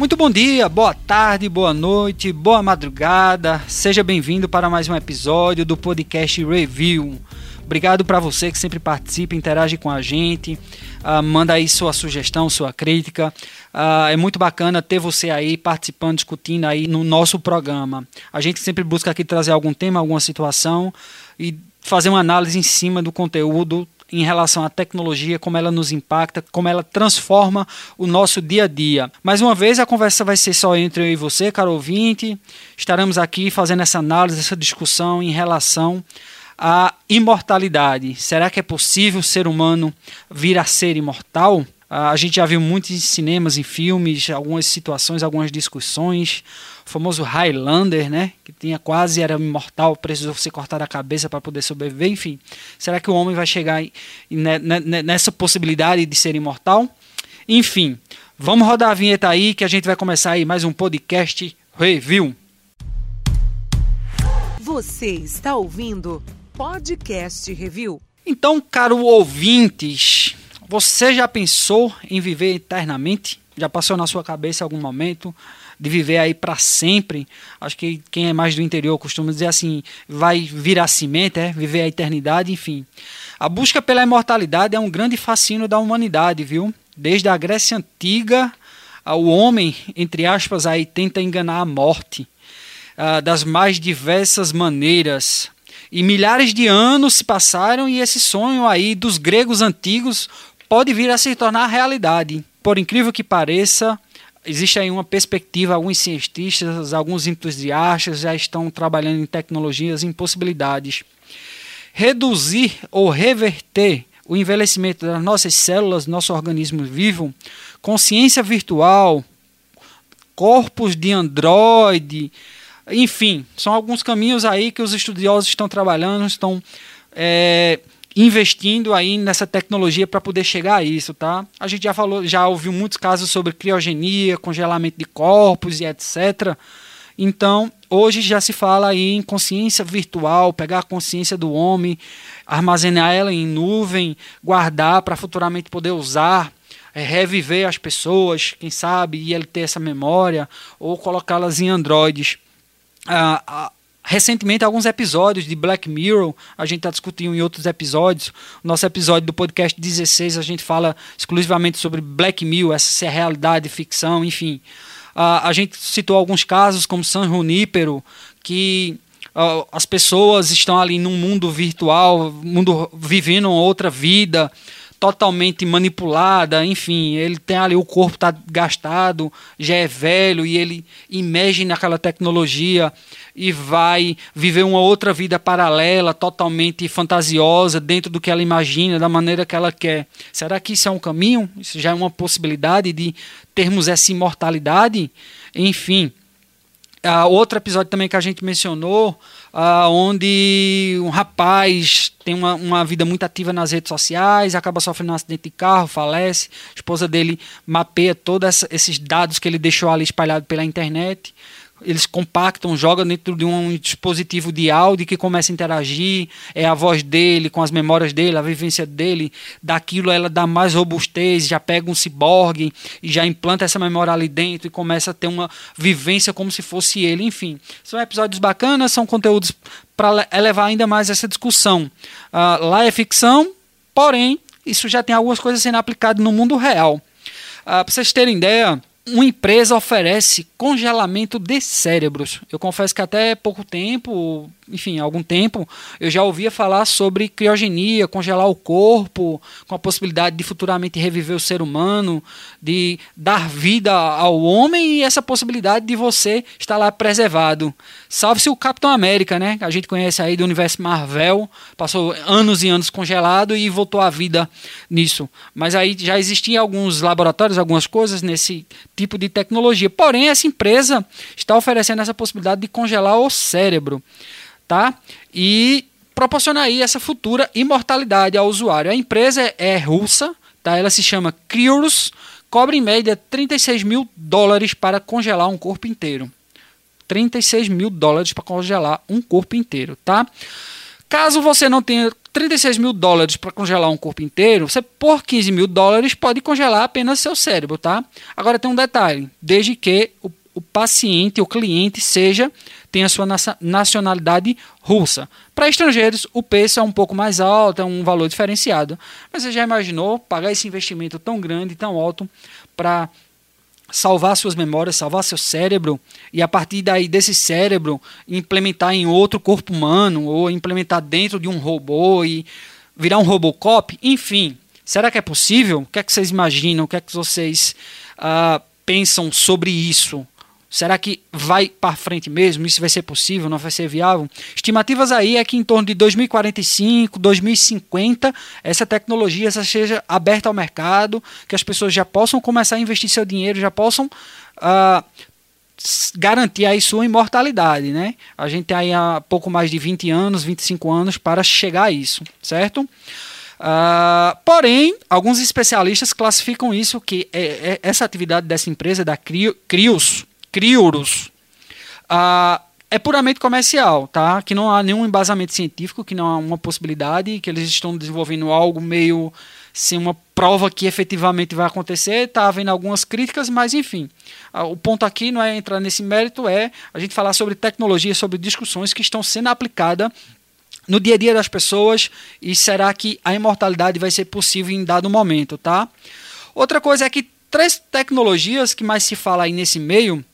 Muito bom dia, boa tarde, boa noite, boa madrugada. Seja bem-vindo para mais um episódio do podcast Review. Obrigado para você que sempre participa, interage com a gente, uh, manda aí sua sugestão, sua crítica. Uh, é muito bacana ter você aí participando, discutindo aí no nosso programa. A gente sempre busca aqui trazer algum tema, alguma situação e fazer uma análise em cima do conteúdo em relação à tecnologia, como ela nos impacta, como ela transforma o nosso dia a dia. Mais uma vez, a conversa vai ser só entre eu e você, caro ouvinte. Estaremos aqui fazendo essa análise, essa discussão em relação à imortalidade. Será que é possível o ser humano vir a ser imortal? A gente já viu muitos em cinemas, em filmes, algumas situações, algumas discussões. O famoso Highlander, né? Que tinha quase era imortal, precisou ser cortar a cabeça para poder sobreviver. Enfim, será que o homem vai chegar nessa possibilidade de ser imortal? Enfim, vamos rodar a vinheta aí que a gente vai começar aí mais um podcast review. Você está ouvindo podcast review? Então, caro ouvintes, você já pensou em viver eternamente? Já passou na sua cabeça algum momento de viver aí para sempre? Acho que quem é mais do interior costuma dizer assim, vai virar cimento, é? Viver a eternidade, enfim. A busca pela imortalidade é um grande fascínio da humanidade, viu? Desde a Grécia antiga, o homem, entre aspas, aí tenta enganar a morte uh, das mais diversas maneiras. E milhares de anos se passaram e esse sonho aí dos gregos antigos pode vir a se tornar realidade. Por incrível que pareça, existe aí uma perspectiva, alguns cientistas, alguns entusiastas já estão trabalhando em tecnologias em possibilidades. Reduzir ou reverter o envelhecimento das nossas células, nosso organismo vivo, consciência virtual, corpos de androide, enfim, são alguns caminhos aí que os estudiosos estão trabalhando, estão é, investindo aí nessa tecnologia para poder chegar a isso, tá? A gente já falou, já ouviu muitos casos sobre criogenia, congelamento de corpos e etc. Então, hoje já se fala aí em consciência virtual, pegar a consciência do homem, armazenar ela em nuvem, guardar para futuramente poder usar, é, reviver as pessoas, quem sabe, e ele ter essa memória, ou colocá-las em androides. Ah, ah, recentemente alguns episódios de Black Mirror, a gente está discutindo em outros episódios. Nosso episódio do podcast 16 a gente fala exclusivamente sobre Black Mirror, essa é realidade, ficção, enfim. Uh, a gente citou alguns casos como San Junípero, que uh, as pessoas estão ali num mundo virtual, mundo vivendo outra vida, totalmente manipulada, enfim, ele tem ali o corpo está gastado, já é velho e ele imerge naquela tecnologia e vai viver uma outra vida paralela, totalmente fantasiosa, dentro do que ela imagina, da maneira que ela quer. Será que isso é um caminho? Isso já é uma possibilidade de termos essa imortalidade? Enfim, Uh, outro episódio também que a gente mencionou, uh, onde um rapaz tem uma, uma vida muito ativa nas redes sociais, acaba sofrendo um acidente de carro, falece, a esposa dele mapeia todos esses dados que ele deixou ali espalhado pela internet eles compactam, jogam dentro de um dispositivo de áudio que começa a interagir, é a voz dele, com as memórias dele, a vivência dele, daquilo ela dá mais robustez, já pega um ciborgue e já implanta essa memória ali dentro e começa a ter uma vivência como se fosse ele, enfim. São episódios bacanas, são conteúdos para elevar ainda mais essa discussão. Uh, lá é ficção, porém, isso já tem algumas coisas sendo aplicadas no mundo real. Uh, para vocês terem ideia, uma empresa oferece congelamento de cérebros. Eu confesso que até pouco tempo enfim, algum tempo, eu já ouvia falar sobre criogenia, congelar o corpo, com a possibilidade de futuramente reviver o ser humano, de dar vida ao homem e essa possibilidade de você estar lá preservado. Salve-se o Capitão América, né? A gente conhece aí do universo Marvel, passou anos e anos congelado e voltou à vida nisso. Mas aí já existiam alguns laboratórios, algumas coisas nesse tipo de tecnologia. Porém, essa empresa está oferecendo essa possibilidade de congelar o cérebro tá? E proporcionar aí essa futura imortalidade ao usuário. A empresa é russa, tá? Ela se chama Cryos, cobra em média 36 mil dólares para congelar um corpo inteiro. 36 mil dólares para congelar um corpo inteiro, tá? Caso você não tenha 36 mil dólares para congelar um corpo inteiro, você por 15 mil dólares pode congelar apenas seu cérebro, tá? Agora tem um detalhe, desde que o, o paciente, o cliente seja tenha sua nacionalidade russa. Para estrangeiros, o preço é um pouco mais alto, é um valor diferenciado. Mas você já imaginou pagar esse investimento tão grande, tão alto, para salvar suas memórias, salvar seu cérebro e a partir daí desse cérebro implementar em outro corpo humano ou implementar dentro de um robô e virar um Robocop, enfim, será que é possível? O que é que vocês imaginam? O que é que vocês uh, pensam sobre isso? Será que vai para frente mesmo? Isso vai ser possível? Não vai ser viável? Estimativas aí é que em torno de 2045, 2050, essa tecnologia seja aberta ao mercado, que as pessoas já possam começar a investir seu dinheiro, já possam uh, garantir aí sua imortalidade, né? A gente tem aí há pouco mais de 20 anos, 25 anos para chegar a isso, certo? Uh, porém, alguns especialistas classificam isso que é, é, essa atividade dessa empresa da Crios Criurus, ah, é puramente comercial, tá? Que não há nenhum embasamento científico, que não há uma possibilidade, que eles estão desenvolvendo algo meio sem uma prova que efetivamente vai acontecer. Está havendo algumas críticas, mas enfim. Ah, o ponto aqui não é entrar nesse mérito, é a gente falar sobre tecnologia, sobre discussões que estão sendo aplicadas no dia a dia das pessoas e será que a imortalidade vai ser possível em dado momento, tá? Outra coisa é que três tecnologias que mais se fala aí nesse meio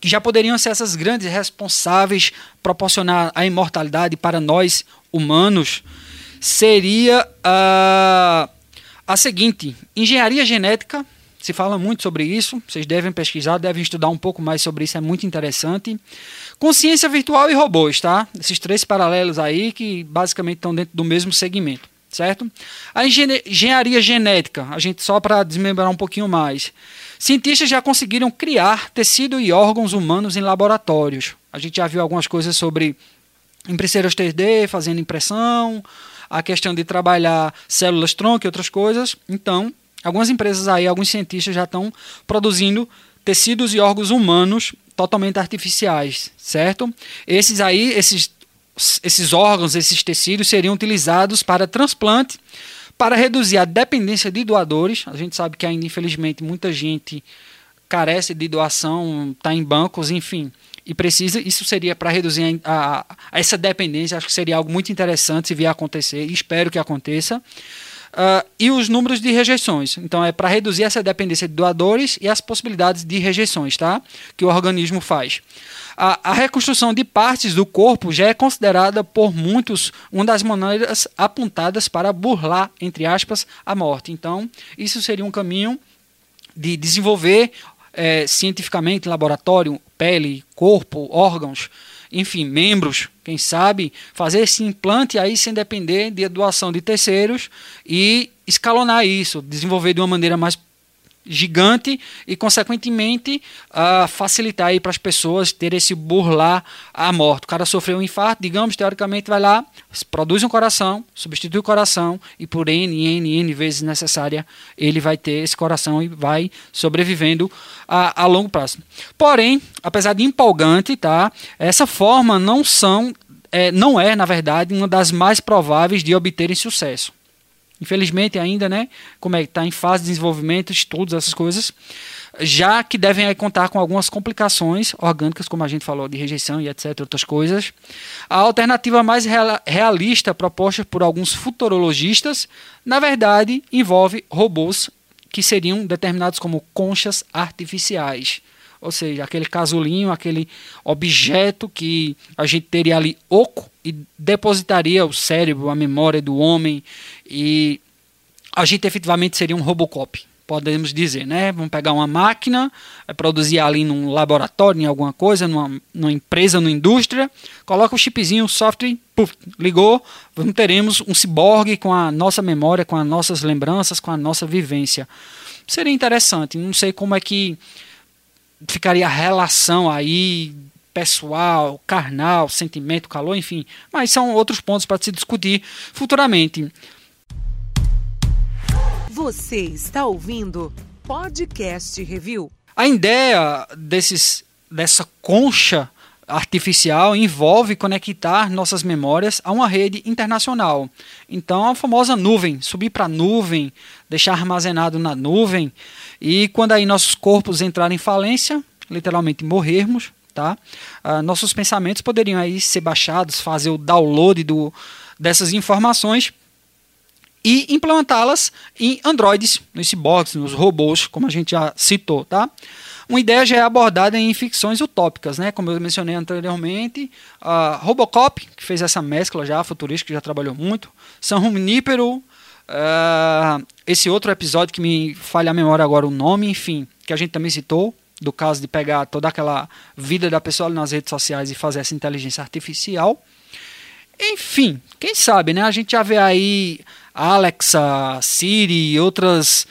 que já poderiam ser essas grandes responsáveis proporcionar a imortalidade para nós humanos, seria uh, a seguinte: engenharia genética. Se fala muito sobre isso, vocês devem pesquisar, devem estudar um pouco mais sobre isso, é muito interessante. Consciência virtual e robôs, tá? Esses três paralelos aí que basicamente estão dentro do mesmo segmento, certo? A engenharia genética, a gente só para desmembrar um pouquinho mais. Cientistas já conseguiram criar tecido e órgãos humanos em laboratórios. A gente já viu algumas coisas sobre impressoras 3D, fazendo impressão, a questão de trabalhar células tronco e outras coisas. Então, algumas empresas aí, alguns cientistas já estão produzindo tecidos e órgãos humanos totalmente artificiais, certo? Esses aí, esses, esses órgãos, esses tecidos seriam utilizados para transplante para reduzir a dependência de doadores. A gente sabe que ainda, infelizmente, muita gente carece de doação, está em bancos, enfim, e precisa. Isso seria para reduzir a, a, a, essa dependência. Acho que seria algo muito interessante se vier a acontecer, espero que aconteça. Uh, e os números de rejeições. Então, é para reduzir essa dependência de doadores e as possibilidades de rejeições tá? que o organismo faz. A, a, reconstrução de partes do corpo já é considerada por muitos uma das maneiras apontadas para burlar, entre aspas, a morte. Então, isso seria um caminho de desenvolver é, cientificamente laboratório pele, corpo, órgãos, enfim, membros, quem sabe, fazer esse implante aí sem depender de doação de terceiros e escalonar isso, desenvolver de uma maneira mais gigante e, consequentemente, uh, facilitar para as pessoas ter esse burlar a morte. O cara sofreu um infarto, digamos, teoricamente vai lá, produz um coração, substitui o coração e por N, N, N vezes necessária, ele vai ter esse coração e vai sobrevivendo a, a longo prazo. Porém, apesar de empolgante, tá, essa forma não são, é, não é, na verdade, uma das mais prováveis de obterem sucesso. Infelizmente ainda, né, como é que está em fase de desenvolvimento, estudos, essas coisas, já que devem contar com algumas complicações orgânicas, como a gente falou, de rejeição e etc, outras coisas. A alternativa mais realista proposta por alguns futurologistas, na verdade, envolve robôs que seriam determinados como conchas artificiais. Ou seja, aquele casulinho, aquele objeto que a gente teria ali oco e depositaria o cérebro, a memória do homem e a gente efetivamente seria um Robocop, podemos dizer, né? Vamos pegar uma máquina, produzir ali num laboratório, em alguma coisa, numa, numa empresa, numa indústria, coloca o chipzinho, o software, puff, ligou, vamos teremos um ciborgue com a nossa memória, com as nossas lembranças, com a nossa vivência. Seria interessante, não sei como é que ficaria a relação aí pessoal, carnal, sentimento, calor, enfim. Mas são outros pontos para se discutir futuramente. Você está ouvindo Podcast Review. A ideia desses, dessa concha artificial envolve conectar nossas memórias a uma rede internacional. Então, a famosa nuvem, subir para a nuvem, deixar armazenado na nuvem, e quando aí nossos corpos entrarem em falência, literalmente morrermos, tá? Uh, nossos pensamentos poderiam aí ser baixados, fazer o download do, dessas informações e implantá-las em androides, nos cyborgs, nos robôs, como a gente já citou, tá? Uma ideia já é abordada em ficções utópicas, né? Como eu mencionei anteriormente, Robocop, que fez essa mescla já, futurística, que já trabalhou muito, San Junipero, uh, esse outro episódio que me falha a memória agora o nome, enfim, que a gente também citou, do caso de pegar toda aquela vida da pessoa nas redes sociais e fazer essa inteligência artificial. Enfim, quem sabe, né? A gente já vê aí Alexa, Siri e outras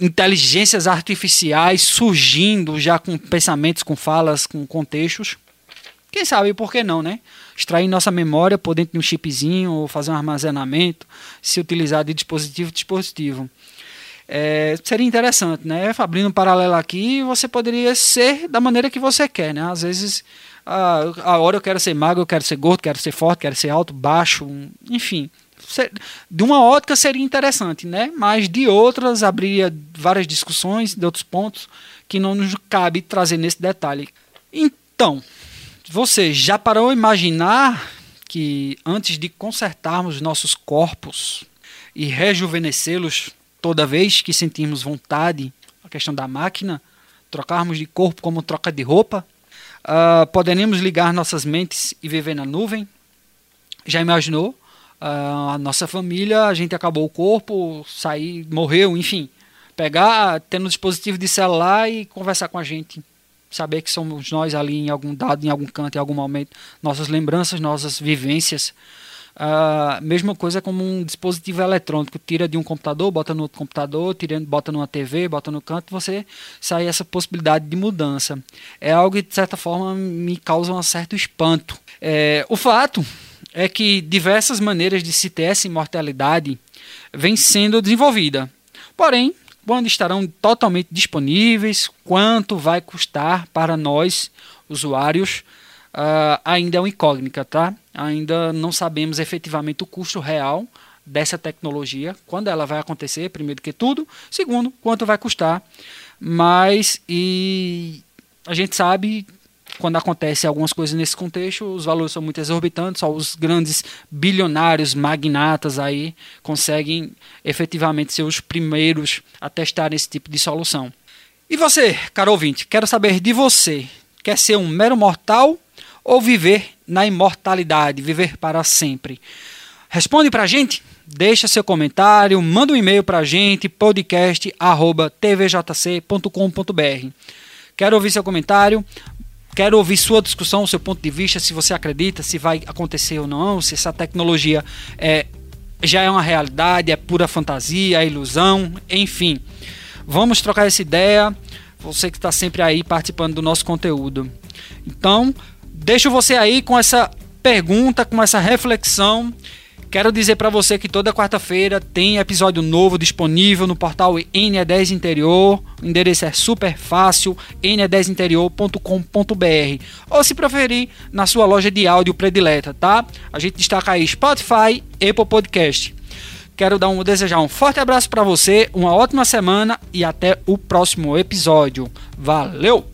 inteligências artificiais surgindo já com pensamentos, com falas, com contextos. Quem sabe por que não, né? Extrair nossa memória por dentro de um chipzinho ou fazer um armazenamento, se utilizar de dispositivo dispositivo. É, seria interessante, né? Abrindo um paralelo aqui, você poderia ser da maneira que você quer, né? Às vezes, a, a hora eu quero ser magro, eu quero ser gordo, quero ser forte, quero ser alto, baixo, enfim de uma ótica seria interessante, né? Mas de outras abriria várias discussões de outros pontos que não nos cabe trazer nesse detalhe. Então, você já parou a imaginar que antes de consertarmos nossos corpos e rejuvenescê-los toda vez que sentirmos vontade, a questão da máquina, trocarmos de corpo como troca de roupa, uh, poderemos ligar nossas mentes e viver na nuvem? Já imaginou? A nossa família, a gente acabou o corpo, sair, morreu, enfim. Pegar, ter um dispositivo de celular e conversar com a gente. Saber que somos nós ali em algum dado, em algum canto, em algum momento. Nossas lembranças, nossas vivências. Uh, mesma coisa como um dispositivo eletrônico, tira de um computador, bota no outro computador, tira, bota numa TV, bota no canto, você sai essa possibilidade de mudança. É algo que de certa forma me causa um certo espanto. É, o fato é que diversas maneiras de se ter essa imortalidade vêm sendo desenvolvida. Porém, quando estarão totalmente disponíveis, quanto vai custar para nós, usuários, uh, ainda é uma incógnita, tá? Ainda não sabemos efetivamente o custo real dessa tecnologia, quando ela vai acontecer, primeiro que tudo, segundo, quanto vai custar. Mas e a gente sabe quando acontece algumas coisas nesse contexto, os valores são muito exorbitantes, só os grandes bilionários, magnatas aí conseguem efetivamente ser os primeiros a testar esse tipo de solução. E você, caro ouvinte, quero saber de você. Quer ser um mero mortal ou viver na imortalidade, viver para sempre? Responde para a gente, deixa seu comentário, manda um e-mail para a gente, podcast.tvjc.com.br. Quero ouvir seu comentário. Quero ouvir sua discussão, seu ponto de vista, se você acredita, se vai acontecer ou não, se essa tecnologia é, já é uma realidade, é pura fantasia, é ilusão, enfim. Vamos trocar essa ideia. Você que está sempre aí participando do nosso conteúdo. Então, deixo você aí com essa pergunta, com essa reflexão Quero dizer para você que toda quarta-feira tem episódio novo disponível no portal NE10 Interior. O endereço é super fácil, ne10interior.com.br. Ou se preferir, na sua loja de áudio predileta, tá? A gente destaca aí Spotify, Apple Podcast. Quero dar um, desejar um forte abraço para você, uma ótima semana e até o próximo episódio. Valeu!